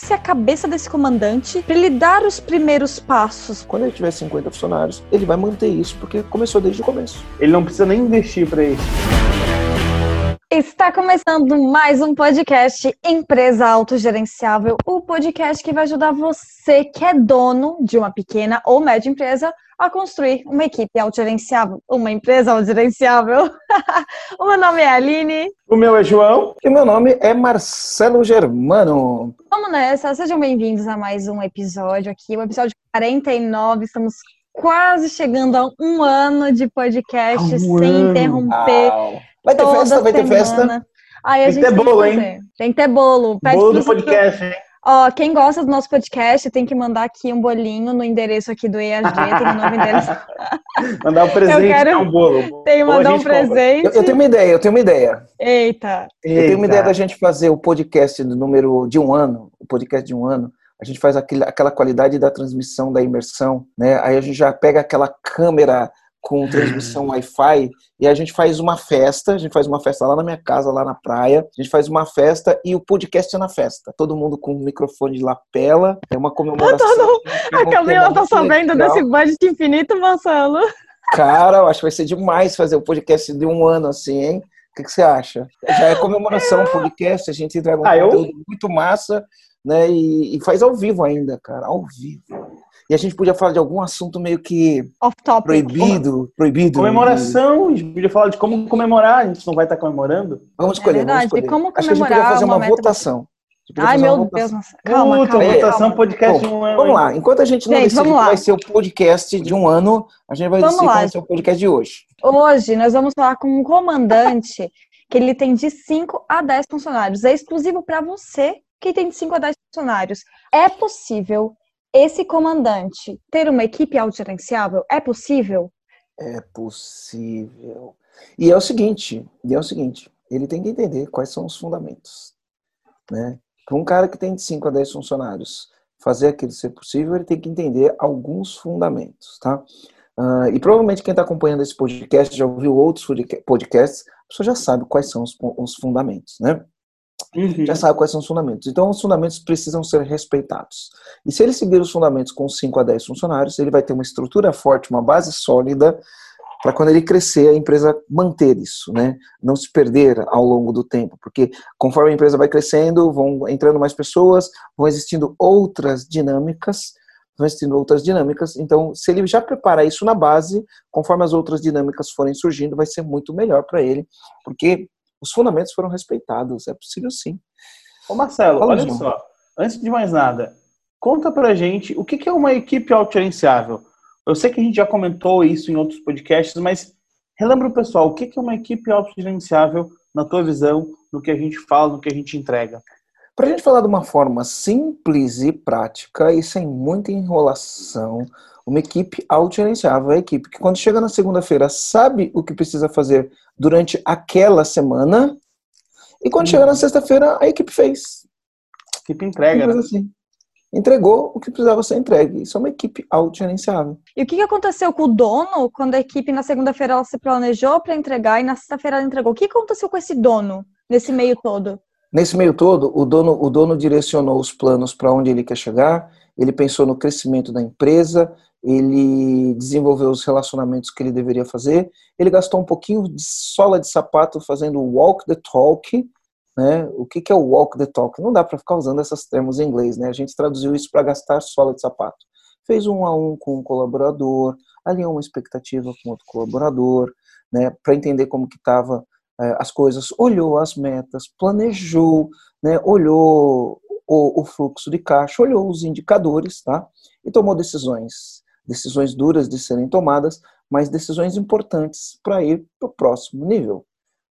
que ser a cabeça desse comandante para ele dar os primeiros passos? Quando ele tiver 50 funcionários, ele vai manter isso, porque começou desde o começo. Ele não precisa nem investir para isso. Está começando mais um podcast Empresa Autogerenciável, o podcast que vai ajudar você que é dono de uma pequena ou média empresa a construir uma equipe autogerenciável, uma empresa autogerenciável. o meu nome é Aline. O meu é João. E o meu nome é Marcelo Germano. Vamos nessa, sejam bem-vindos a mais um episódio aqui, o episódio 49, estamos quase chegando a um ano de podcast um sem ano. interromper. Uau. Vai ter festa, vai ter festa. Ai, tem que ter bolo, hein? Tem que ter bolo. Pede bolo do podcast, hein? Ó, quem gosta do nosso podcast tem que mandar aqui um bolinho no endereço aqui do EAG, tem um novo endereço. mandar um presente, eu quero... um bolo. Tem que mandar um presente. Eu, eu, tenho uma ideia, eu tenho uma ideia. Eita. Eu tenho uma ideia da gente fazer o podcast do número de um ano, o podcast de um ano. A gente faz aquele, aquela qualidade da transmissão, da imersão, né? Aí a gente já pega aquela câmera com transmissão Wi-Fi e a gente faz uma festa, a gente faz uma festa lá na minha casa, lá na praia, a gente faz uma festa e o podcast é na festa. Todo mundo com o microfone de lapela, é uma comemoração. a Camila tá sabendo legal. desse budget infinito, Marcelo. Cara, eu acho que vai ser demais fazer o podcast de um ano assim, hein? O que, que você acha? Já é comemoração, podcast, a gente entrega um ah, conteúdo eu... muito massa, né? E, e faz ao vivo ainda, cara, ao vivo. E a gente podia falar de algum assunto meio que proibido, proibido. Comemoração, a gente podia falar de como comemorar, a gente não vai estar comemorando. Vamos escolher, é verdade, vamos escolher. como Acho que a gente podia fazer uma, votação. Ai, meu Deus, nossa. calma, Puta, calma. votação, podcast Bom, de um ano. Vamos lá, enquanto a gente não gente, decide que vai ser o podcast de um ano, a gente vai vamos decidir lá. qual vai ser o podcast de hoje. Hoje nós vamos falar com um comandante que ele tem de 5 a 10 funcionários. É exclusivo para você que tem de 5 a 10 funcionários. É possível esse comandante ter uma equipe autogerenciável? É possível? É possível. E é o seguinte, e é o seguinte, ele tem que entender quais são os fundamentos. Né? Para um cara que tem de 5 a 10 funcionários fazer aquilo ser possível, ele tem que entender alguns fundamentos, tá? Uh, e provavelmente quem está acompanhando esse podcast já ouviu outros podcasts, a pessoa já sabe quais são os, os fundamentos, né? Uhum. Já sabe quais são os fundamentos. Então, os fundamentos precisam ser respeitados. E se ele seguir os fundamentos com 5 a 10 funcionários, ele vai ter uma estrutura forte, uma base sólida, para quando ele crescer, a empresa manter isso, né? Não se perder ao longo do tempo, porque conforme a empresa vai crescendo, vão entrando mais pessoas, vão existindo outras dinâmicas, vão existindo outras dinâmicas. Então, se ele já prepara isso na base, conforme as outras dinâmicas forem surgindo, vai ser muito melhor para ele, porque os fundamentos foram respeitados. É possível sim. Ô Marcelo, Fala, olha só. Antes de mais nada, conta pra gente o que é uma equipe autogerenciável. Eu sei que a gente já comentou isso em outros podcasts, mas relembra o pessoal, o que é uma equipe autogerenciável na tua visão, no que a gente fala, no que a gente entrega? Para a gente falar de uma forma simples e prática e sem muita enrolação, uma equipe autogerenciável a equipe que, quando chega na segunda-feira, sabe o que precisa fazer durante aquela semana, e quando hum. chega na sexta-feira, a equipe fez. A equipe entrega, né? assim. Entregou o que precisava ser entregue. Isso é uma equipe autogerenciável. E o que aconteceu com o dono quando a equipe na segunda-feira ela se planejou para entregar e na sexta-feira ela entregou? O que aconteceu com esse dono nesse meio todo? Nesse meio todo, o dono, o dono direcionou os planos para onde ele quer chegar, ele pensou no crescimento da empresa, ele desenvolveu os relacionamentos que ele deveria fazer, ele gastou um pouquinho de sola de sapato fazendo walk the talk, né? O que, que é o walk the talk? Não dá para ficar usando esses termos em inglês, né? A gente traduziu isso para gastar sola de sapato. Fez um a um com um colaborador, alinhou uma expectativa com outro colaborador, né? Para entender como que estava é, as coisas, olhou as metas, planejou, né? Olhou o, o fluxo de caixa, olhou os indicadores, tá? E tomou decisões decisões duras de serem tomadas, mas decisões importantes para ir para o próximo nível.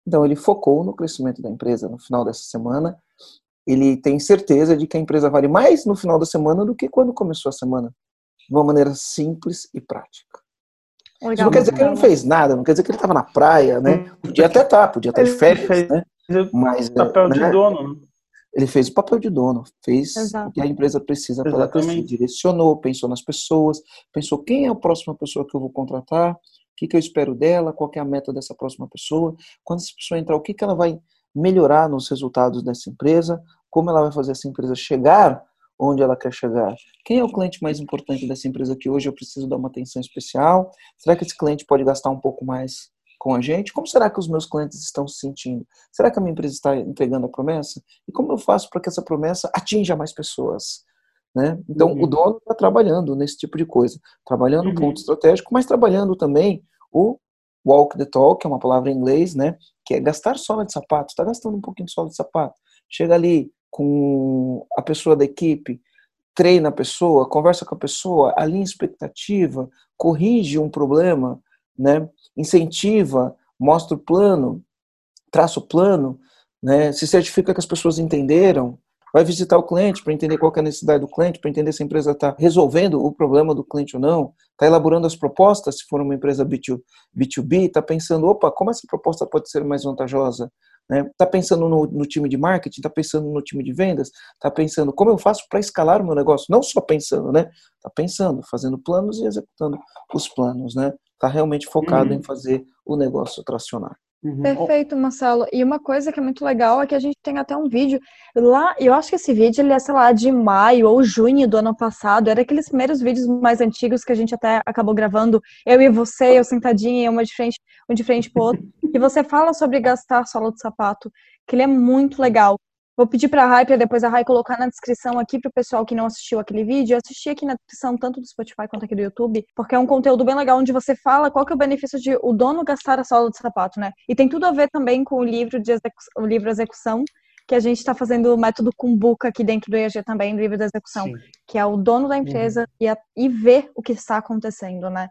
Então, ele focou no crescimento da empresa no final dessa semana. Ele tem certeza de que a empresa vale mais no final da semana do que quando começou a semana, de uma maneira simples e prática. Legal, Isso não quer dizer que ele não fez nada, não quer dizer que ele estava na praia, né? Hum. Podia até estar, tá, podia estar de férias, né? Mas, papel né? de dono. Ele fez o papel de dono, fez Exato. o que a empresa precisa para ela crescer. Direcionou, pensou nas pessoas, pensou quem é a próxima pessoa que eu vou contratar, o que, que eu espero dela, qual é a meta dessa próxima pessoa. Quando essa pessoa entrar, o que, que ela vai melhorar nos resultados dessa empresa, como ela vai fazer essa empresa chegar onde ela quer chegar? Quem é o cliente mais importante dessa empresa que hoje eu preciso dar uma atenção especial? Será que esse cliente pode gastar um pouco mais com a gente? Como será que os meus clientes estão se sentindo? Será que a minha empresa está entregando a promessa? E como eu faço para que essa promessa atinja mais pessoas? Né? Então, uhum. o dono está trabalhando nesse tipo de coisa, trabalhando o uhum. ponto estratégico, mas trabalhando também o walk the talk, que é uma palavra em inglês, né? que é gastar sola de sapato, está gastando um pouquinho de sola de sapato. Chega ali com a pessoa da equipe, treina a pessoa, conversa com a pessoa, alinha expectativa, corrige um problema, né? incentiva, mostra o plano, traça o plano, né? se certifica que as pessoas entenderam, vai visitar o cliente para entender qual é a necessidade do cliente, para entender se a empresa está resolvendo o problema do cliente ou não, está elaborando as propostas, se for uma empresa B2, B2B, está pensando, opa, como essa proposta pode ser mais vantajosa? Está né? Tá pensando no, no, time de marketing, está pensando no time de vendas, está pensando como eu faço para escalar o meu negócio, não só pensando, né? Está pensando, fazendo planos e executando os planos, né? Está realmente focado uhum. em fazer o negócio tracionar. Uhum. Perfeito, Marcelo. E uma coisa que é muito legal é que a gente tem até um vídeo lá, eu acho que esse vídeo ele é, sei lá, de maio ou junho do ano passado, era aqueles primeiros vídeos mais antigos que a gente até acabou gravando, eu e você, eu sentadinha, uma de frente, um de frente pro outro, e você fala sobre gastar solo de sapato, que ele é muito legal. Vou pedir para a Rai, para depois a Rai colocar na descrição aqui para o pessoal que não assistiu aquele vídeo, eu assisti aqui na descrição tanto do Spotify quanto aqui do YouTube, porque é um conteúdo bem legal onde você fala qual que é o benefício de o dono gastar a sola de sapato, né? E tem tudo a ver também com o livro de o livro execução, que a gente está fazendo o método Kumbuka aqui dentro do EAG também, do livro da execução, Sim. que é o dono da empresa uhum. e, a, e ver o que está acontecendo, né?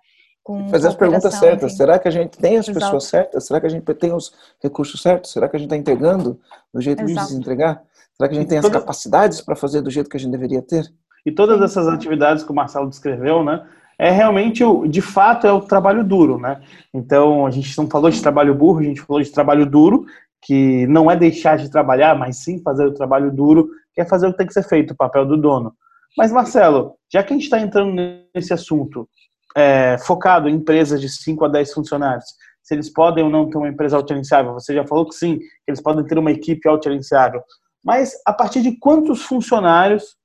Com fazer as perguntas certas. Enfim. Será que a gente tem as Exato. pessoas certas? Será que a gente tem os recursos certos? Será que a gente está entregando do jeito Exato. de se entregar? Será que a gente tem as capacidades para fazer do jeito que a gente deveria ter? E todas essas atividades que o Marcelo descreveu, né? É realmente, o, de fato, é o trabalho duro, né? Então, a gente não falou de trabalho burro, a gente falou de trabalho duro, que não é deixar de trabalhar, mas sim fazer o trabalho duro, que é fazer o que tem que ser feito, o papel do dono. Mas, Marcelo, já que a gente está entrando nesse assunto, é, focado em empresas de 5 a 10 funcionários, se eles podem ou não ter uma empresa autogerenciável. Você já falou que sim, que eles podem ter uma equipe autogerenciável. Mas a partir de quantos funcionários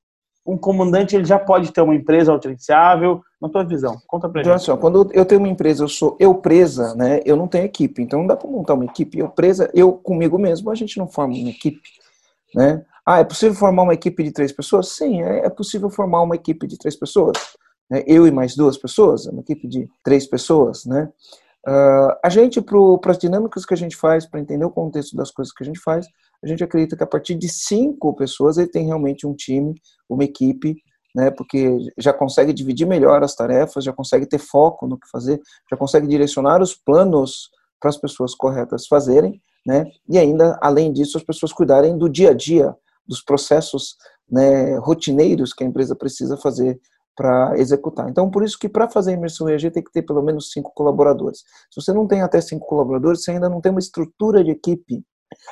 um comandante ele já pode ter uma empresa autogerenciável? Na tua visão, conta pra então, gente. Assim, quando eu tenho uma empresa, eu sou eu presa, né? Eu não tenho equipe, então não dá para montar uma equipe. Eu presa, eu comigo mesmo, a gente não forma uma equipe, né? Ah, é possível formar uma equipe de três pessoas? Sim, é, é possível formar uma equipe de três pessoas né, eu e mais duas pessoas, uma equipe de três pessoas, né? Uh, a gente, para as dinâmicas que a gente faz, para entender o contexto das coisas que a gente faz, a gente acredita que a partir de cinco pessoas ele tem realmente um time, uma equipe, né, porque já consegue dividir melhor as tarefas, já consegue ter foco no que fazer, já consegue direcionar os planos para as pessoas corretas fazerem, né, e ainda, além disso, as pessoas cuidarem do dia a dia, dos processos né, rotineiros que a empresa precisa fazer para executar. Então, por isso que para fazer a imersão EAG tem que ter pelo menos cinco colaboradores. Se você não tem até cinco colaboradores, você ainda não tem uma estrutura de equipe.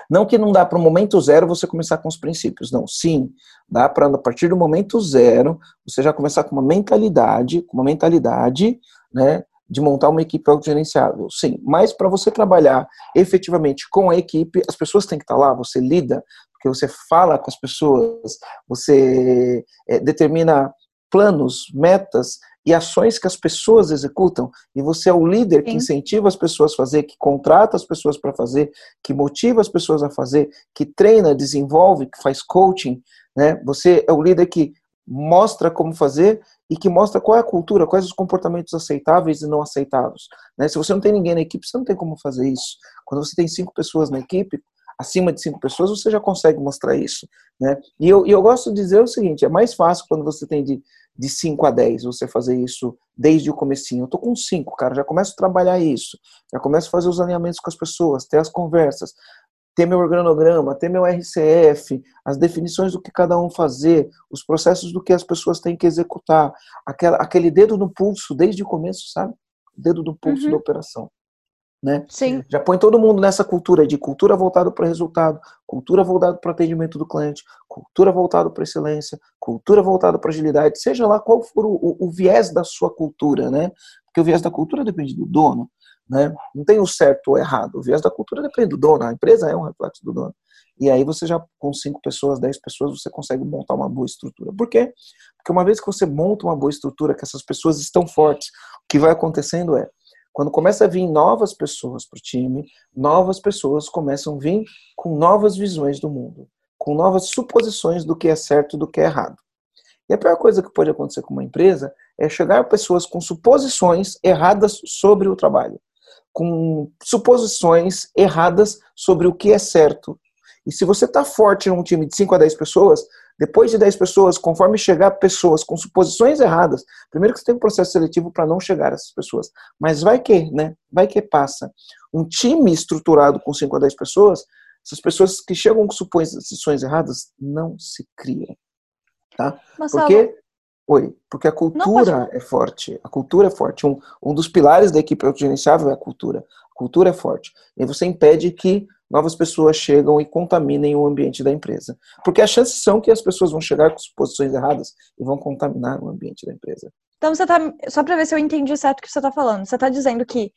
Não que não dá para o momento zero você começar com os princípios, não. Sim, dá para a partir do momento zero você já começar com uma mentalidade, com uma mentalidade, né, de montar uma equipe autogerenciável. Sim, mas para você trabalhar efetivamente com a equipe, as pessoas têm que estar lá, você lida, porque você fala com as pessoas, você é, determina planos, metas e ações que as pessoas executam, e você é o líder que incentiva as pessoas a fazer, que contrata as pessoas para fazer, que motiva as pessoas a fazer, que treina, desenvolve, que faz coaching, né? Você é o líder que mostra como fazer e que mostra qual é a cultura, quais os comportamentos aceitáveis e não aceitáveis. Né? Se você não tem ninguém na equipe, você não tem como fazer isso. Quando você tem cinco pessoas na equipe, acima de cinco pessoas, você já consegue mostrar isso. Né? E, eu, eu gosto de dizer o seguinte, é mais fácil quando você tem de de 5 a 10, você fazer isso desde o comecinho. Eu tô com 5, cara, já começo a trabalhar isso, já começo a fazer os alinhamentos com as pessoas, ter as conversas, ter meu organograma, ter meu RCF, as definições do que cada um fazer, os processos do que as pessoas têm que executar, aquela, aquele dedo no pulso desde o começo, sabe? Dedo no pulso uhum. da operação né? Sim. Já põe todo mundo nessa cultura de cultura voltada para o resultado, cultura voltada para o atendimento do cliente, cultura voltada para excelência, cultura voltada para agilidade, seja lá qual for o, o, o, viés da sua cultura, né? Porque o viés da cultura depende do dono, né? Não tem o certo ou errado. O viés da cultura depende do dono. A empresa é um reflexo do dono. E aí você já, com cinco pessoas, dez pessoas, você consegue montar uma boa estrutura. Por quê? Porque uma vez que você monta uma boa estrutura, que essas pessoas estão fortes, o que vai acontecendo é, quando começa a vir novas pessoas para o time, novas pessoas começam a vir com novas visões do mundo, com novas suposições do que é certo e do que é errado. E a pior coisa que pode acontecer com uma empresa é chegar pessoas com suposições erradas sobre o trabalho, com suposições erradas sobre o que é certo e se você está forte num time de 5 a 10 pessoas, depois de 10 pessoas, conforme chegar pessoas com suposições erradas, primeiro que você tem um processo seletivo para não chegar a essas pessoas. Mas vai que, né? Vai que passa. Um time estruturado com 5 a 10 pessoas, essas pessoas que chegam com suposições erradas não se criam. Tá? Porque Oi, porque a cultura não, é forte. A cultura é forte. Um, um dos pilares da equipe autogerenciável é a cultura. A cultura é forte. E você impede que novas pessoas chegam e contaminem o ambiente da empresa. Porque as chances são que as pessoas vão chegar com suposições erradas e vão contaminar o ambiente da empresa. Então você tá. Só para ver se eu entendi certo o que você está falando. Você está dizendo que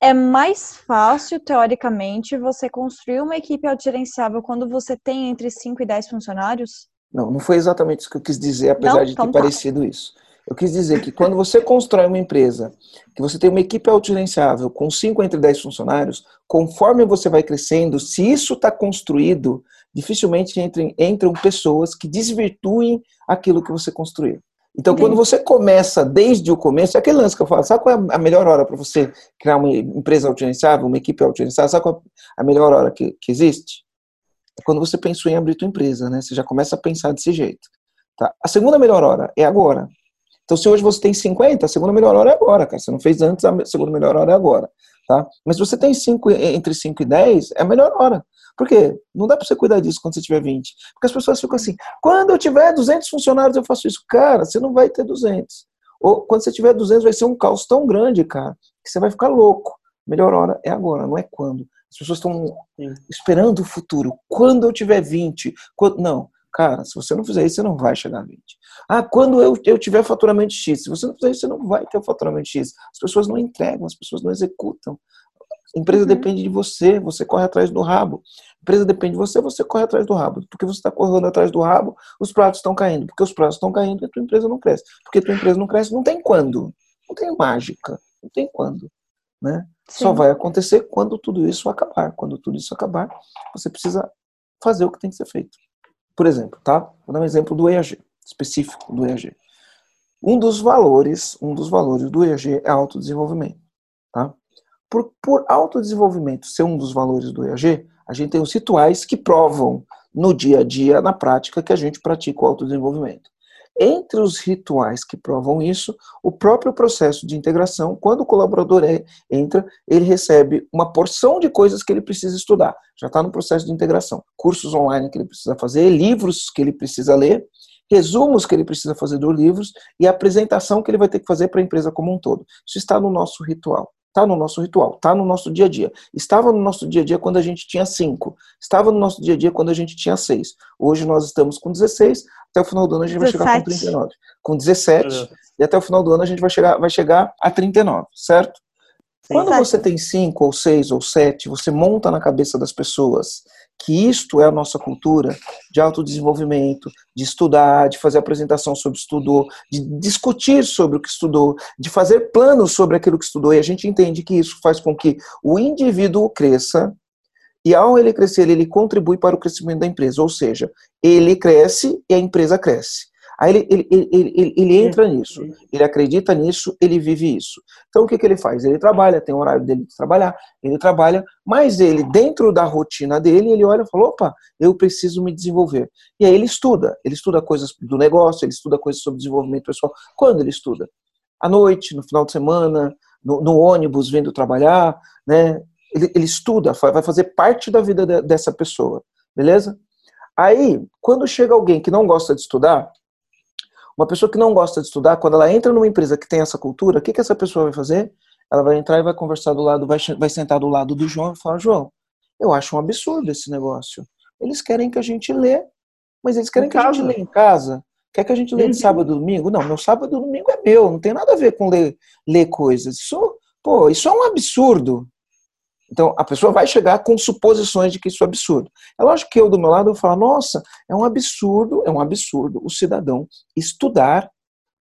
é mais fácil, teoricamente, você construir uma equipe autogerenciável quando você tem entre 5 e 10 funcionários? Não, não foi exatamente isso que eu quis dizer, apesar não? de então ter tá. parecido isso. Eu quis dizer que quando você constrói uma empresa, que você tem uma equipe autogerenciável com 5 entre 10 funcionários, conforme você vai crescendo, se isso está construído, dificilmente entram, entram pessoas que desvirtuem aquilo que você construiu. Então, Entendi. quando você começa desde o começo, é aquele lance que eu falo, sabe qual é a melhor hora para você criar uma empresa autogerenciável, uma equipe autogerenciável? Sabe qual é a melhor hora que, que existe? É quando você pensou em abrir tua empresa, né? Você já começa a pensar desse jeito. Tá? A segunda melhor hora é agora. Então, se hoje você tem 50, a segunda melhor hora é agora, cara. Você não fez antes, a segunda melhor hora é agora. Tá? Mas se você tem cinco, entre 5 e 10, é a melhor hora. Por quê? Não dá para você cuidar disso quando você tiver 20. Porque as pessoas ficam assim, quando eu tiver 200 funcionários eu faço isso. Cara, você não vai ter 200. Ou quando você tiver 200 vai ser um caos tão grande, cara, que você vai ficar louco. Melhor hora é agora, não é quando. As pessoas estão esperando o futuro. Quando eu tiver 20. Quando... Não. Cara, se você não fizer isso, você não vai chegar a 20. Ah, quando eu, eu tiver faturamento X, se você não fizer isso, você não vai ter o faturamento X. As pessoas não entregam, as pessoas não executam. A empresa uhum. depende de você, você corre atrás do rabo. A empresa depende de você, você corre atrás do rabo. Porque você está correndo atrás do rabo, os pratos estão caindo. Porque os pratos estão caindo e a tua empresa não cresce. Porque a tua empresa não cresce, não tem quando. Não tem mágica. Não tem quando. Né? Só vai acontecer quando tudo isso acabar. Quando tudo isso acabar, você precisa fazer o que tem que ser feito. Por exemplo, tá? Vou dar um exemplo do EAG, específico do EAG. Um dos valores, um dos valores do EAG é autodesenvolvimento, tá? Por, por autodesenvolvimento ser um dos valores do EAG, a gente tem os rituais que provam no dia a dia, na prática, que a gente pratica o autodesenvolvimento. Entre os rituais que provam isso, o próprio processo de integração, quando o colaborador é, entra, ele recebe uma porção de coisas que ele precisa estudar. Já está no processo de integração. Cursos online que ele precisa fazer, livros que ele precisa ler, resumos que ele precisa fazer dos livros e a apresentação que ele vai ter que fazer para a empresa como um todo. Isso está no nosso ritual. Está no nosso ritual, está no nosso dia a dia. Estava no nosso dia a dia quando a gente tinha cinco. Estava no nosso dia a dia quando a gente tinha seis. Hoje nós estamos com 16, até o final do ano a gente 17. vai chegar com 39. Com 17, é. e até o final do ano a gente vai chegar, vai chegar a 39, certo? Quando você tem cinco ou seis ou sete, você monta na cabeça das pessoas que isto é a nossa cultura de autodesenvolvimento, de estudar, de fazer apresentação sobre o que estudou, de discutir sobre o que estudou, de fazer planos sobre aquilo que estudou, e a gente entende que isso faz com que o indivíduo cresça, e ao ele crescer, ele contribui para o crescimento da empresa, ou seja, ele cresce e a empresa cresce. Aí ele, ele, ele, ele, ele entra nisso, ele acredita nisso, ele vive isso. Então o que, que ele faz? Ele trabalha, tem o horário dele de trabalhar, ele trabalha, mas ele, dentro da rotina dele, ele olha e fala: opa, eu preciso me desenvolver. E aí ele estuda, ele estuda coisas do negócio, ele estuda coisas sobre desenvolvimento pessoal. Quando ele estuda? À noite, no final de semana, no, no ônibus, vindo trabalhar, né? Ele, ele estuda, vai fazer parte da vida de, dessa pessoa, beleza? Aí, quando chega alguém que não gosta de estudar, uma pessoa que não gosta de estudar, quando ela entra numa empresa que tem essa cultura, o que, que essa pessoa vai fazer? Ela vai entrar e vai conversar do lado, vai, vai sentar do lado do João e falar: João, eu acho um absurdo esse negócio. Eles querem que a gente lê, mas eles querem em que casa. a gente lê em casa. Quer que a gente lê de uhum. sábado e domingo? Não, meu sábado e domingo é meu, não tem nada a ver com ler, ler coisas. Isso, pô, isso é um absurdo. Então, a pessoa vai chegar com suposições de que isso é absurdo. É lógico que eu, do meu lado, eu falo, nossa, é um absurdo, é um absurdo o cidadão estudar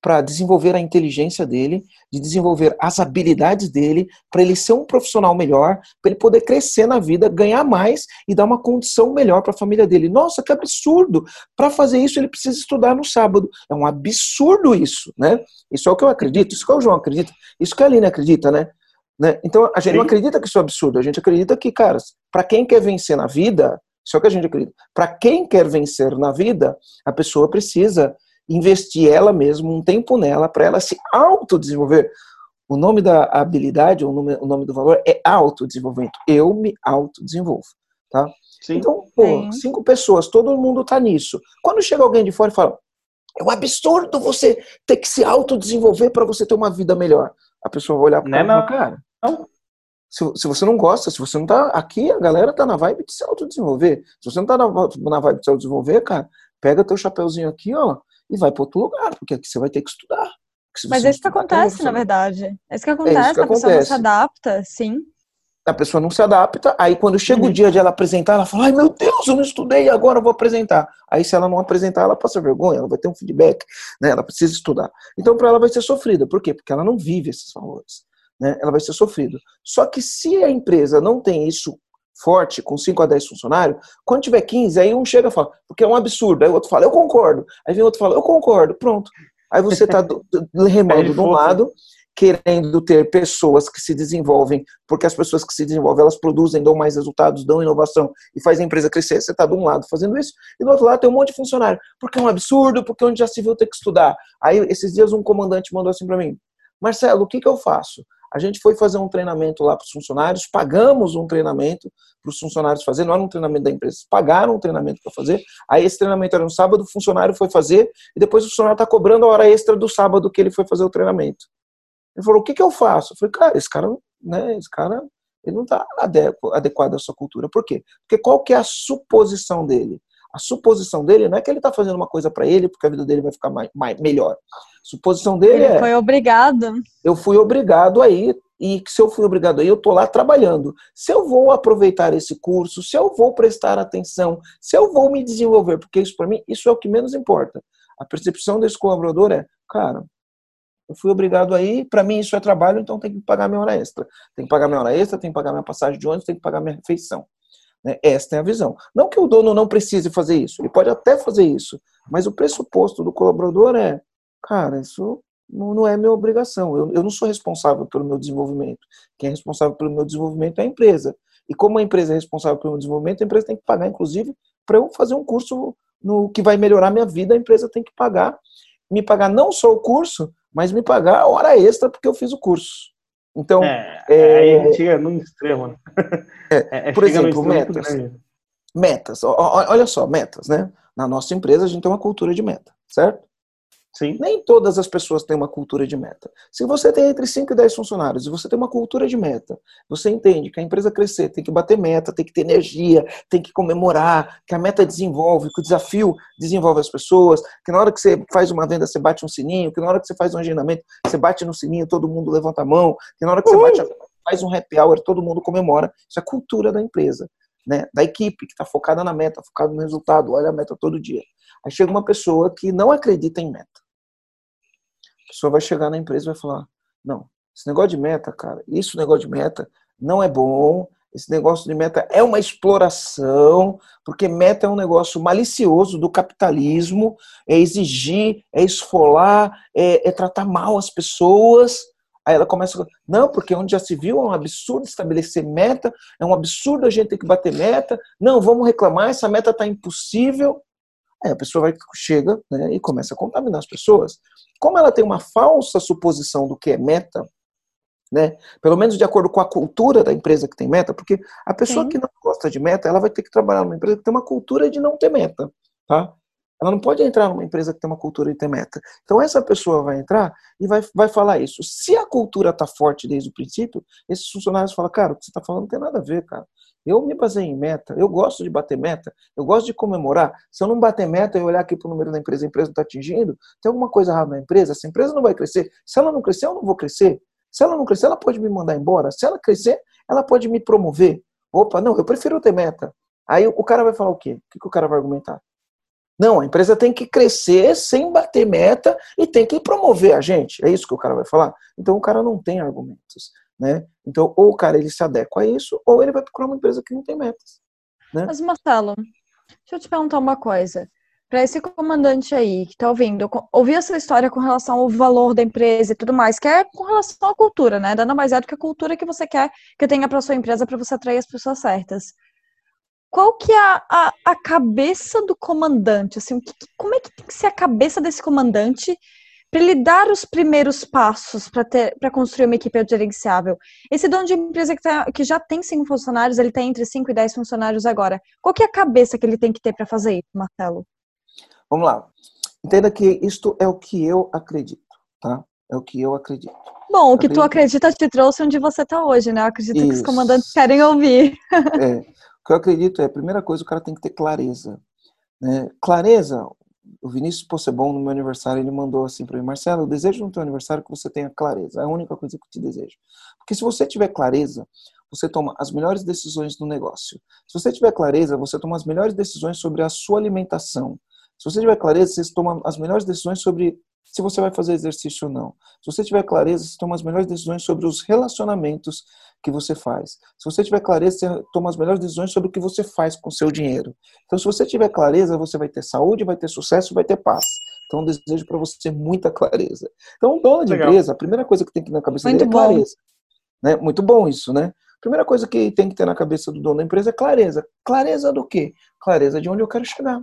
para desenvolver a inteligência dele, de desenvolver as habilidades dele, para ele ser um profissional melhor, para ele poder crescer na vida, ganhar mais e dar uma condição melhor para a família dele. Nossa, que absurdo! Para fazer isso, ele precisa estudar no sábado. É um absurdo isso, né? Isso é o que eu acredito, isso que o João acredita, isso que a Aline acredita, né? Né? Então, a gente Sim. não acredita que isso é absurdo, a gente acredita que, cara, para quem quer vencer na vida, isso é o que a gente acredita. Para quem quer vencer na vida, a pessoa precisa investir ela mesma, um tempo nela, para ela se autodesenvolver. O nome da habilidade, o nome, o nome do valor é autodesenvolvimento. Eu me autodesenvolvo. Tá? Sim. Então, pô, Sim. cinco pessoas, todo mundo tá nisso. Quando chega alguém de fora e fala, é um absurdo você ter que se autodesenvolver para você ter uma vida melhor. A pessoa vai olhar para o né, cara. Não. Se, se, você não gosta, se você não tá aqui, a galera tá na vibe de se autodesenvolver. Se você não tá na, na vibe de se autodesenvolver, cara, pega teu chapeuzinho aqui, ó, e vai para outro lugar, porque aqui você vai ter que estudar. Mas é isso que acontece, na verdade. É isso que acontece, é isso que a pessoa não se adapta, sim. A pessoa não se adapta, aí quando chega uhum. o dia de ela apresentar, ela fala, ai meu Deus, eu não estudei, agora eu vou apresentar. Aí se ela não apresentar, ela passa vergonha, ela vai ter um feedback, né? ela precisa estudar. Então para ela vai ser sofrida, por quê? Porque ela não vive esses valores. Né? Ela vai ser sofrida. Só que se a empresa não tem isso forte, com 5 a 10 funcionários, quando tiver 15, aí um chega e fala, porque é um absurdo. Aí o outro fala, eu concordo. Aí vem outro e fala, eu concordo. Pronto. Aí você está remando de um lado, querendo ter pessoas que se desenvolvem, porque as pessoas que se desenvolvem, elas produzem, dão mais resultados, dão inovação e faz a empresa crescer. Você está de um lado fazendo isso, e do outro lado tem um monte de funcionário. Porque é um absurdo, porque onde já se viu ter que estudar. Aí, esses dias, um comandante mandou assim para mim, Marcelo, o que, que eu faço? A gente foi fazer um treinamento lá para os funcionários, pagamos um treinamento para os funcionários fazer, não era um treinamento da empresa, pagaram um treinamento para fazer. Aí esse treinamento era no sábado, o funcionário foi fazer e depois o funcionário está cobrando a hora extra do sábado que ele foi fazer o treinamento. Ele falou: o que, que eu faço? Eu falei: cara, esse cara, né, esse cara ele não está adequado à sua cultura. Por quê? Porque qual que é a suposição dele? A suposição dele não é que ele está fazendo uma coisa para ele porque a vida dele vai ficar mais, mais melhor. A suposição dele ele é. foi obrigado. Eu fui obrigado aí e se eu fui obrigado aí, eu estou lá trabalhando. Se eu vou aproveitar esse curso, se eu vou prestar atenção, se eu vou me desenvolver, porque isso para mim, isso é o que menos importa. A percepção desse colaborador é, cara, eu fui obrigado aí, para mim isso é trabalho, então tem que pagar minha hora extra. Tem que pagar minha hora extra, tem que pagar minha passagem de ônibus, tem que pagar minha refeição. Né? Esta é a visão. Não que o dono não precise fazer isso, ele pode até fazer isso, mas o pressuposto do colaborador é, cara, isso não, é minha obrigação, eu, eu não sou responsável pelo meu desenvolvimento. Quem é responsável pelo meu desenvolvimento é a empresa. E como a empresa é responsável pelo meu desenvolvimento, a empresa tem que pagar, inclusive, para eu fazer um curso no que vai melhorar minha vida, a empresa tem que pagar, me pagar não só o curso, mas me pagar hora extra porque eu fiz o curso. Então, é, é, aí a gente chega num extremo, né? É, é, é por exemplo, metas. Metas. Olha só, metas, né? Na nossa empresa a gente tem uma cultura de meta, certo? Sim. Nem todas as pessoas têm uma cultura de meta. Se você tem entre 5 e 10 funcionários e você tem uma cultura de meta, você entende que a empresa crescer tem que bater meta, tem que ter energia, tem que comemorar, que a meta desenvolve, que o desafio desenvolve as pessoas, que na hora que você faz uma venda você bate um sininho, que na hora que você faz um agendamento você bate no sininho, todo mundo levanta a mão, que na hora que você bate, faz um happy hour, todo mundo comemora. Isso é cultura da empresa. Né, da equipe que está focada na meta, focada no resultado, olha a meta todo dia. Aí chega uma pessoa que não acredita em meta pessoa vai chegar na empresa e vai falar: não, esse negócio de meta, cara, isso negócio de meta não é bom. Esse negócio de meta é uma exploração, porque meta é um negócio malicioso do capitalismo, é exigir, é esfolar, é, é tratar mal as pessoas. Aí ela começa a não, porque onde já se viu é um absurdo estabelecer meta, é um absurdo a gente ter que bater meta. Não, vamos reclamar, essa meta está impossível. Aí a pessoa vai, chega né, e começa a contaminar as pessoas. Como ela tem uma falsa suposição do que é meta, né, pelo menos de acordo com a cultura da empresa que tem meta, porque a pessoa Sim. que não gosta de meta, ela vai ter que trabalhar numa empresa que tem uma cultura de não ter meta. Tá? Ela não pode entrar numa empresa que tem uma cultura de ter meta. Então essa pessoa vai entrar e vai, vai falar isso. Se a cultura está forte desde o princípio, esses funcionários falam, cara, o que você está falando não tem nada a ver, cara. Eu me baseio em meta, eu gosto de bater meta, eu gosto de comemorar. Se eu não bater meta e olhar aqui para o número da empresa, a empresa não está atingindo, tem alguma coisa errada na empresa, essa empresa não vai crescer. Se ela não crescer, eu não vou crescer. Se ela não crescer, ela pode me mandar embora. Se ela crescer, Ela pode me promover? Opa, não, eu prefiro ter meta. Aí o cara vai falar o quê? O que, que o cara vai argumentar? Não, a empresa tem que crescer sem bater meta e tem que promover a gente. É isso que o cara vai falar? Então o cara não tem argumentos. Né? Então, ou o cara ele se adequa a isso, ou ele vai procurar uma empresa que não tem metas. Né? Mas, Marcelo, deixa eu te perguntar uma coisa. Para esse comandante aí que está ouvindo, ouvir essa história com relação ao valor da empresa e tudo mais, que é com relação à cultura, né? Dando mais é do que a cultura que você quer que tenha para sua empresa para você atrair as pessoas certas qual que é a, a, a, cabeça do comandante? Assim, que, como é que tem que ser a cabeça desse comandante para ele dar os primeiros passos para construir uma equipe gerenciável? Esse dono de empresa que, tá, que já tem cinco funcionários, ele tem entre cinco e dez funcionários agora. Qual que é a cabeça que ele tem que ter para fazer isso, Marcelo? Vamos lá. Entenda que isto é o que eu acredito, tá? É o que eu acredito. Bom, o que acredito. tu acredita te trouxe onde você está hoje, né? Eu acredito Isso. que os comandantes querem ouvir. É. O que eu acredito é, a primeira coisa, o cara tem que ter clareza. Né? Clareza, o Vinícius Possebon, no meu aniversário, ele mandou assim para mim, Marcelo, eu desejo no teu aniversário que você tenha clareza. É a única coisa que eu te desejo. Porque se você tiver clareza, você toma as melhores decisões no negócio. Se você tiver clareza, você toma as melhores decisões sobre a sua alimentação. Se você tiver clareza, você toma as melhores decisões sobre se você vai fazer exercício ou não. Se você tiver clareza, você toma as melhores decisões sobre os relacionamentos que você faz. Se você tiver clareza, você toma as melhores decisões sobre o que você faz com o seu dinheiro. Então, se você tiver clareza, você vai ter saúde, vai ter sucesso, vai ter paz. Então, eu desejo para você muita clareza. Então, um dono de empresa, a primeira coisa que tem que ter na cabeça Muito dele é clareza. Né? Muito bom isso, né? Primeira coisa que tem que ter na cabeça do dono da empresa é clareza. Clareza do quê? Clareza de onde eu quero chegar.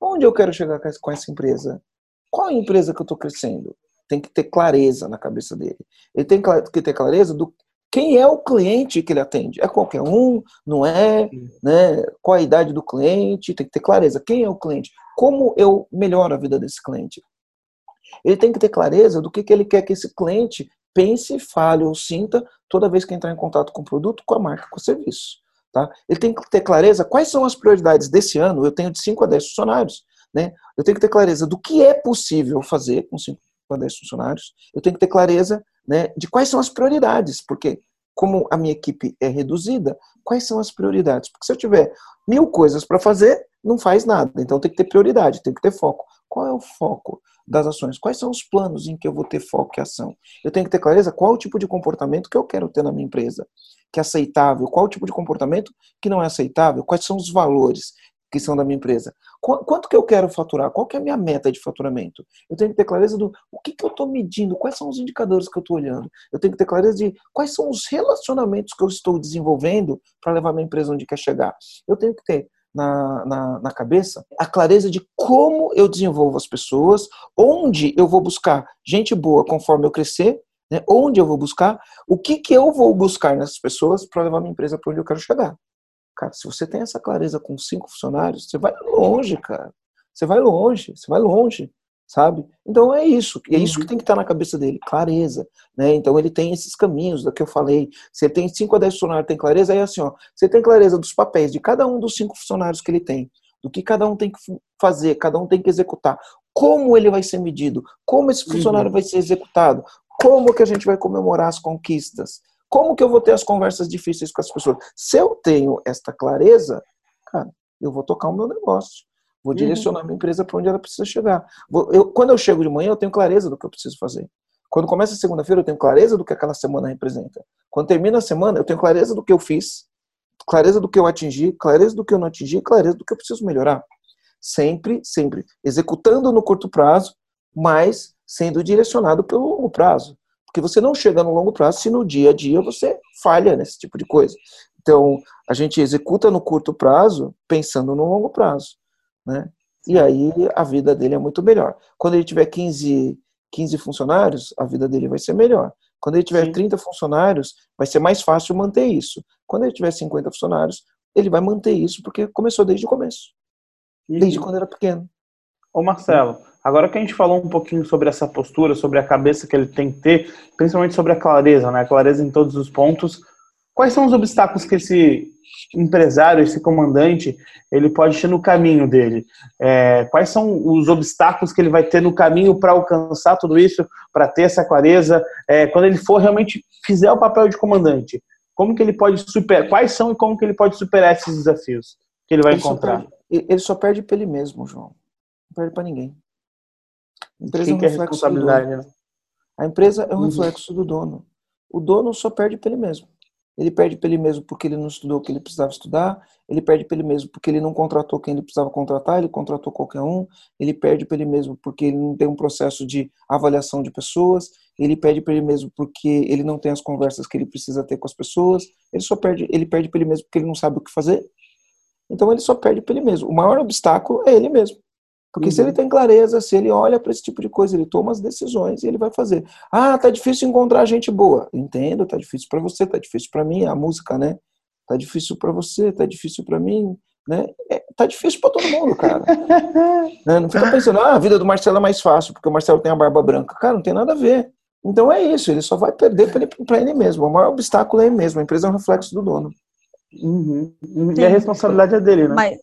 Onde eu quero chegar com essa empresa? Qual é a empresa que eu estou crescendo? Tem que ter clareza na cabeça dele. Ele tem que ter clareza do quem é o cliente que ele atende. É qualquer um, não é? Né? Qual a idade do cliente? Tem que ter clareza. Quem é o cliente? Como eu melhoro a vida desse cliente? Ele tem que ter clareza do que, que ele quer que esse cliente pense, fale ou sinta toda vez que entrar em contato com o produto, com a marca, com o serviço. Tá? Ele tem que ter clareza quais são as prioridades desse ano. Eu tenho de 5 a 10 funcionários. Né? Eu tenho que ter clareza do que é possível fazer com 5 a 10 funcionários. Eu tenho que ter clareza né, de quais são as prioridades, porque como a minha equipe é reduzida, quais são as prioridades? Porque se eu tiver mil coisas para fazer, não faz nada. Então tem que ter prioridade, tem que ter foco. Qual é o foco das ações? Quais são os planos em que eu vou ter foco e ação? Eu tenho que ter clareza qual o tipo de comportamento que eu quero ter na minha empresa, que é aceitável, qual o tipo de comportamento que não é aceitável, quais são os valores que são da minha empresa. Quanto que eu quero faturar? Qual que é a minha meta de faturamento? Eu tenho que ter clareza do o que, que eu estou medindo, quais são os indicadores que eu estou olhando. Eu tenho que ter clareza de quais são os relacionamentos que eu estou desenvolvendo para levar minha empresa onde quer chegar. Eu tenho que ter na, na, na, cabeça a clareza de como eu desenvolvo as pessoas, onde eu vou buscar gente boa conforme eu crescer, né? onde eu vou buscar, o que, que eu vou buscar nessas pessoas para levar minha empresa para onde eu quero chegar. Cara, se você tem essa clareza com cinco funcionários, você vai longe, cara. Você vai longe, você vai longe, sabe? Então é isso, é isso que uhum. tem que estar na cabeça dele, clareza, né? Então ele tem esses caminhos da que eu falei. Você tem cinco a dez funcionários, tem clareza, aí assim, ó, você tem clareza dos papéis de cada um dos cinco funcionários que ele tem, do que cada um tem que fazer, cada um tem que executar, como ele vai ser medido, como esse funcionário uhum. vai ser executado, como que a gente vai comemorar as conquistas, como que eu vou ter as conversas difíceis com as pessoas? Se eu tenho esta clareza, cara, eu vou tocar o meu negócio. Vou uhum. direcionar minha empresa para onde ela precisa chegar. Eu, quando eu chego de manhã, eu tenho clareza do que eu preciso fazer. Quando começa a segunda-feira, eu tenho clareza do que aquela semana representa. Quando termina a semana, eu tenho clareza do que eu fiz, clareza do que eu atingi, clareza do que eu não atingi, clareza do que eu preciso melhorar. Sempre, sempre executando no curto prazo, mas sendo direcionado pelo longo prazo. Porque você não chega no longo prazo se no dia a dia você falha nesse tipo de coisa. Então, a gente executa no curto prazo pensando no longo prazo. Né? E aí a vida dele é muito melhor. Quando ele tiver 15, 15 funcionários, a vida dele vai ser melhor. Quando ele tiver Sim. 30 funcionários, vai ser mais fácil manter isso. Quando ele tiver 50 funcionários, ele vai manter isso porque começou desde o começo. Desde quando era pequeno. Ô Marcelo, Agora que a gente falou um pouquinho sobre essa postura, sobre a cabeça que ele tem que ter, principalmente sobre a clareza, né? A clareza em todos os pontos. Quais são os obstáculos que esse empresário, esse comandante, ele pode ter no caminho dele? É, quais são os obstáculos que ele vai ter no caminho para alcançar tudo isso, para ter essa clareza? É, quando ele for realmente fizer o papel de comandante, como que ele pode superar, quais são e como que ele pode superar esses desafios que ele vai ele encontrar? Só perde, ele só perde para ele mesmo, João. Não perde para ninguém. A empresa Quem é um é responsabilidade, né? A empresa é um uhum. reflexo do dono. O dono só perde para ele mesmo. Ele perde para ele mesmo porque ele não estudou o que ele precisava estudar, ele perde para ele mesmo porque ele não contratou quem ele precisava contratar, ele contratou qualquer um, ele perde para ele mesmo porque ele não tem um processo de avaliação de pessoas, ele perde para ele mesmo porque ele não tem as conversas que ele precisa ter com as pessoas, ele só perde, ele perde para ele mesmo porque ele não sabe o que fazer. Então ele só perde para ele mesmo. O maior obstáculo é ele mesmo. Porque uhum. se ele uhum. tem clareza, se ele olha para esse tipo de coisa, ele toma as decisões e ele vai fazer. Ah, tá difícil encontrar gente boa. Entendo, tá difícil para você, tá difícil para mim, a música, né? Tá difícil para você, tá difícil para mim, né? É, tá difícil para todo mundo, cara. né? Não fica pensando, ah, a vida do Marcelo é mais fácil, porque o Marcelo tem a barba branca. Cara, não tem nada a ver. Então é isso, ele só vai perder para ele, ele mesmo. O maior obstáculo é ele mesmo. A empresa é um reflexo do dono. Uhum. E a responsabilidade é dele, né? Mas,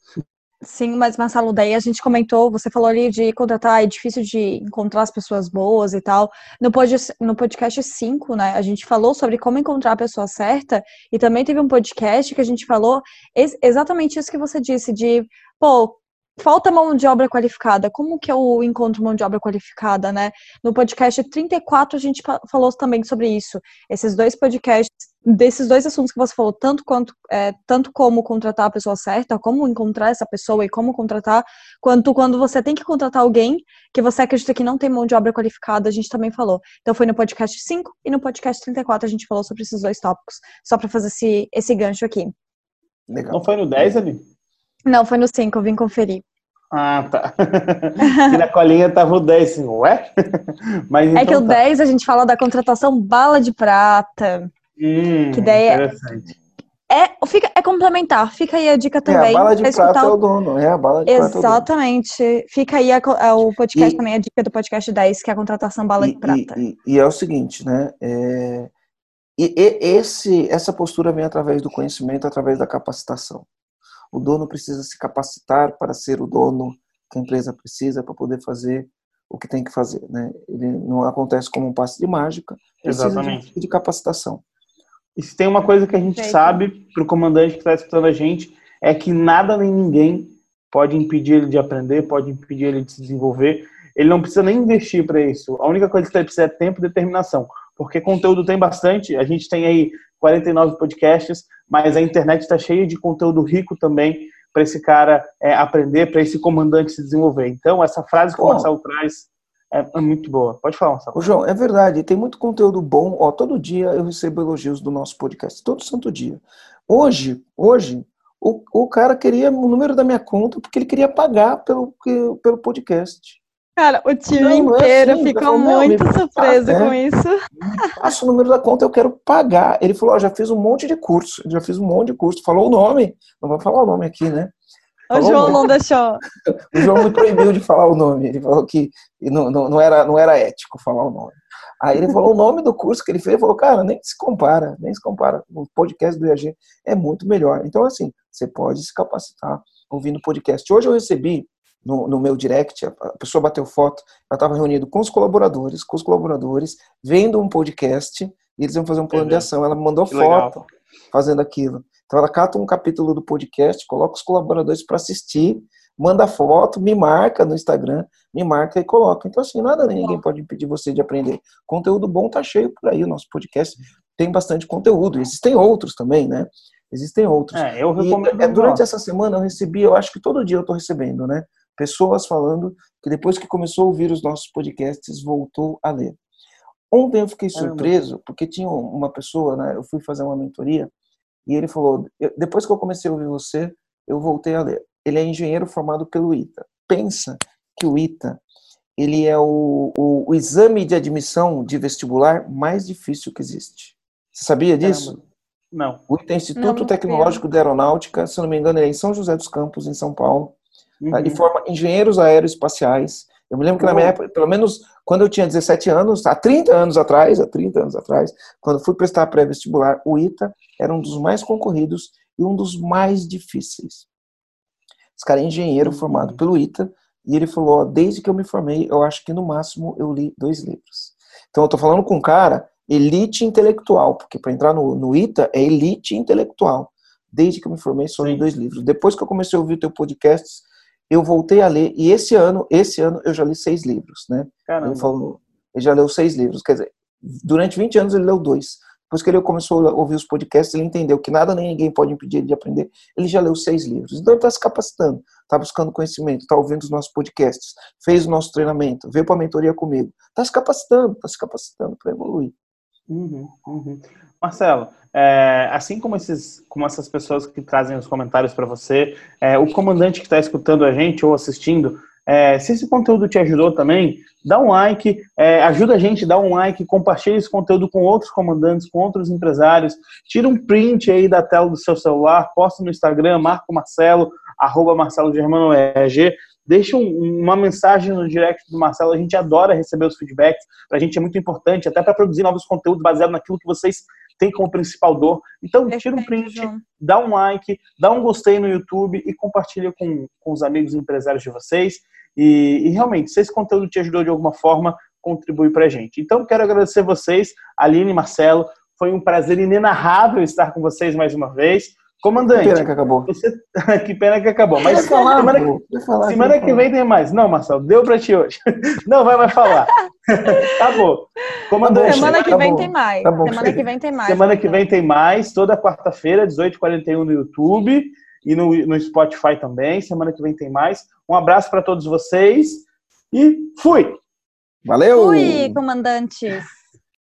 Sim, mas Marcelo, daí a gente comentou, você falou ali de contratar, é difícil de encontrar as pessoas boas e tal. No, pod, no podcast 5, né, a gente falou sobre como encontrar a pessoa certa, e também teve um podcast que a gente falou ex exatamente isso que você disse, de, pô, falta mão de obra qualificada. Como que eu encontro mão de obra qualificada, né? No podcast 34 a gente falou também sobre isso. Esses dois podcasts, desses dois assuntos que você falou, tanto quanto é, tanto como contratar a pessoa certa, como encontrar essa pessoa e como contratar, quanto quando você tem que contratar alguém que você acredita que não tem mão de obra qualificada, a gente também falou. Então foi no podcast 5 e no podcast 34 a gente falou sobre esses dois tópicos, só para fazer esse, esse gancho aqui. Legal. Não foi no 10 ali? Não, foi no 5, eu vim conferir. Ah, tá. e na colinha tava o 10, assim, ué? Mas, então, é que então o tá. 10 a gente fala da contratação bala de prata. Hum, que daí é interessante. É, fica, é complementar, fica aí a dica também. É, a bala de prata é o dono, é a bala de Exatamente. prata. Exatamente. Fica aí a, a, o podcast e, também, a dica do podcast 10, que é a contratação bala e, de prata. E, e, é o seguinte, né? É, e, esse, essa postura vem através do conhecimento, através da capacitação. O dono precisa se capacitar para ser o dono que a empresa precisa para poder fazer o que tem que fazer, né? Ele não acontece como um passe de mágica, precisa Exatamente. De, de capacitação. E se tem uma coisa que a gente sabe para o comandante que está escutando a gente é que nada nem ninguém pode impedir ele de aprender, pode impedir ele de se desenvolver. Ele não precisa nem investir para isso. A única coisa que ele precisa é tempo e determinação. Porque conteúdo tem bastante. A gente tem aí 49 podcasts, mas a internet está cheia de conteúdo rico também para esse cara é, aprender, para esse comandante se desenvolver. Então, essa frase que o Marcelo traz é, é, muito boa. Pode falar, Marcelo. Ô, João, é verdade, tem muito conteúdo bom. Ó, todo dia eu recebo elogios do nosso podcast, todo santo dia. Hoje, hoje, o, o cara queria o número da minha conta porque ele queria pagar pelo, pelo podcast. Cara, o time não, inteiro é assim, ficou muito surpreso com é. isso. Passa o número da conta, eu quero pagar. Ele falou, ó, já fiz um monte de curso, já fiz um monte de curso. Falou o nome, não vou falar o nome aqui, né? o João não deixou. O João me proibiu de falar o nome. Ele falou que não, não, não, era, não era ético falar o nome. Aí ele falou o nome do curso que ele fez, falou, cara, nem se compara, nem se compara. O podcast do IAG é muito melhor. Então, assim, você pode se capacitar ouvindo podcast. Hoje eu recebi no, no meu direct, a pessoa bateu foto, ela estava reunido com os colaboradores, com os colaboradores, vendo um podcast, e eles iam fazer um plano de ação. Ela mandou foto legal. fazendo aquilo. Então ela cata um capítulo do podcast, coloca os colaboradores para assistir, manda foto, me marca no Instagram, me marca e coloca. Então, assim, nada ninguém pode impedir você de aprender. Conteúdo bom tá cheio por aí, o nosso podcast tem bastante conteúdo. Existem outros também, né? Existem outros. É, eu recomendo. E, é, durante essa semana eu recebi, eu acho que todo dia eu estou recebendo, né? Pessoas falando que depois que começou a ouvir os nossos podcasts, voltou a ler. Ontem eu fiquei surpreso, porque tinha uma pessoa, né, eu fui fazer uma mentoria, e ele falou, depois que eu comecei a ouvir você, eu voltei a ler. Ele é engenheiro formado pelo ITA. Pensa que o ITA, ele é o, o, o exame de admissão de vestibular mais difícil que existe. Você sabia disso? Não. O ITA é Instituto não, Tecnológico de Aeronáutica, se não me engano, ele é em São José dos Campos, em São Paulo. Uhum. Ele forma engenheiros aeroespaciais. Eu me lembro que na minha época, pelo menos quando eu tinha 17 anos, há 30 anos atrás, há 30 anos atrás, quando fui prestar pré-vestibular, o ITA era um dos mais concorridos e um dos mais difíceis. Esse cara é engenheiro uhum. formado pelo ITA, e ele falou, ó, desde que eu me formei, eu acho que no máximo eu li dois livros. Então eu tô falando com um cara elite intelectual, porque para entrar no, no ITA é elite intelectual. Desde que eu me formei, só li dois livros. Depois que eu comecei a ouvir o teu podcast, eu voltei a ler, e esse ano, esse ano eu já li seis livros, né? Caramba. Ele falou, ele já leu seis livros, quer dizer, durante 20 anos ele leu dois. Depois que ele começou a ouvir os podcasts, ele entendeu que nada nem ninguém pode impedir ele de aprender. Ele já leu seis livros. Então ele está se capacitando, está buscando conhecimento, está ouvindo os nossos podcasts, fez o nosso treinamento, veio para a mentoria comigo. Está se capacitando, está se capacitando para evoluir. Uhum, uhum. Marcelo, é, assim como, esses, como essas pessoas que trazem os comentários para você, é, o comandante que está escutando a gente ou assistindo, é, se esse conteúdo te ajudou também, dá um like, é, ajuda a gente, dá um like, compartilha esse conteúdo com outros comandantes, com outros empresários, tira um print aí da tela do seu celular, posta no Instagram, marca o Marcelo, arroba Marcelo Germano EG, deixa um, uma mensagem no direct do Marcelo, a gente adora receber os feedbacks, pra gente é muito importante, até para produzir novos conteúdos baseados naquilo que vocês têm como principal dor. Então, tira um print, dá um like, dá um gostei no YouTube e compartilha com, com os amigos empresários de vocês. E, e, realmente, se esse conteúdo te ajudou de alguma forma, contribui para a gente. Então, quero agradecer vocês, Aline e Marcelo. Foi um prazer inenarrável estar com vocês mais uma vez. Comandante. Que pena que acabou. Você... que pena que acabou. Mas falar, semana, que... Falar, semana que vem tem mais. Não, Marcelo, deu para ti hoje. Não, vai mais falar. Acabou. Comandante. Semana que vem tem mais. Tá semana que vem tem mais. Semana que vem tem mais. Toda quarta-feira, 18h41 no YouTube e no, no Spotify também. Semana que vem tem mais. Um abraço para todos vocês e fui! Valeu! Fui, comandantes!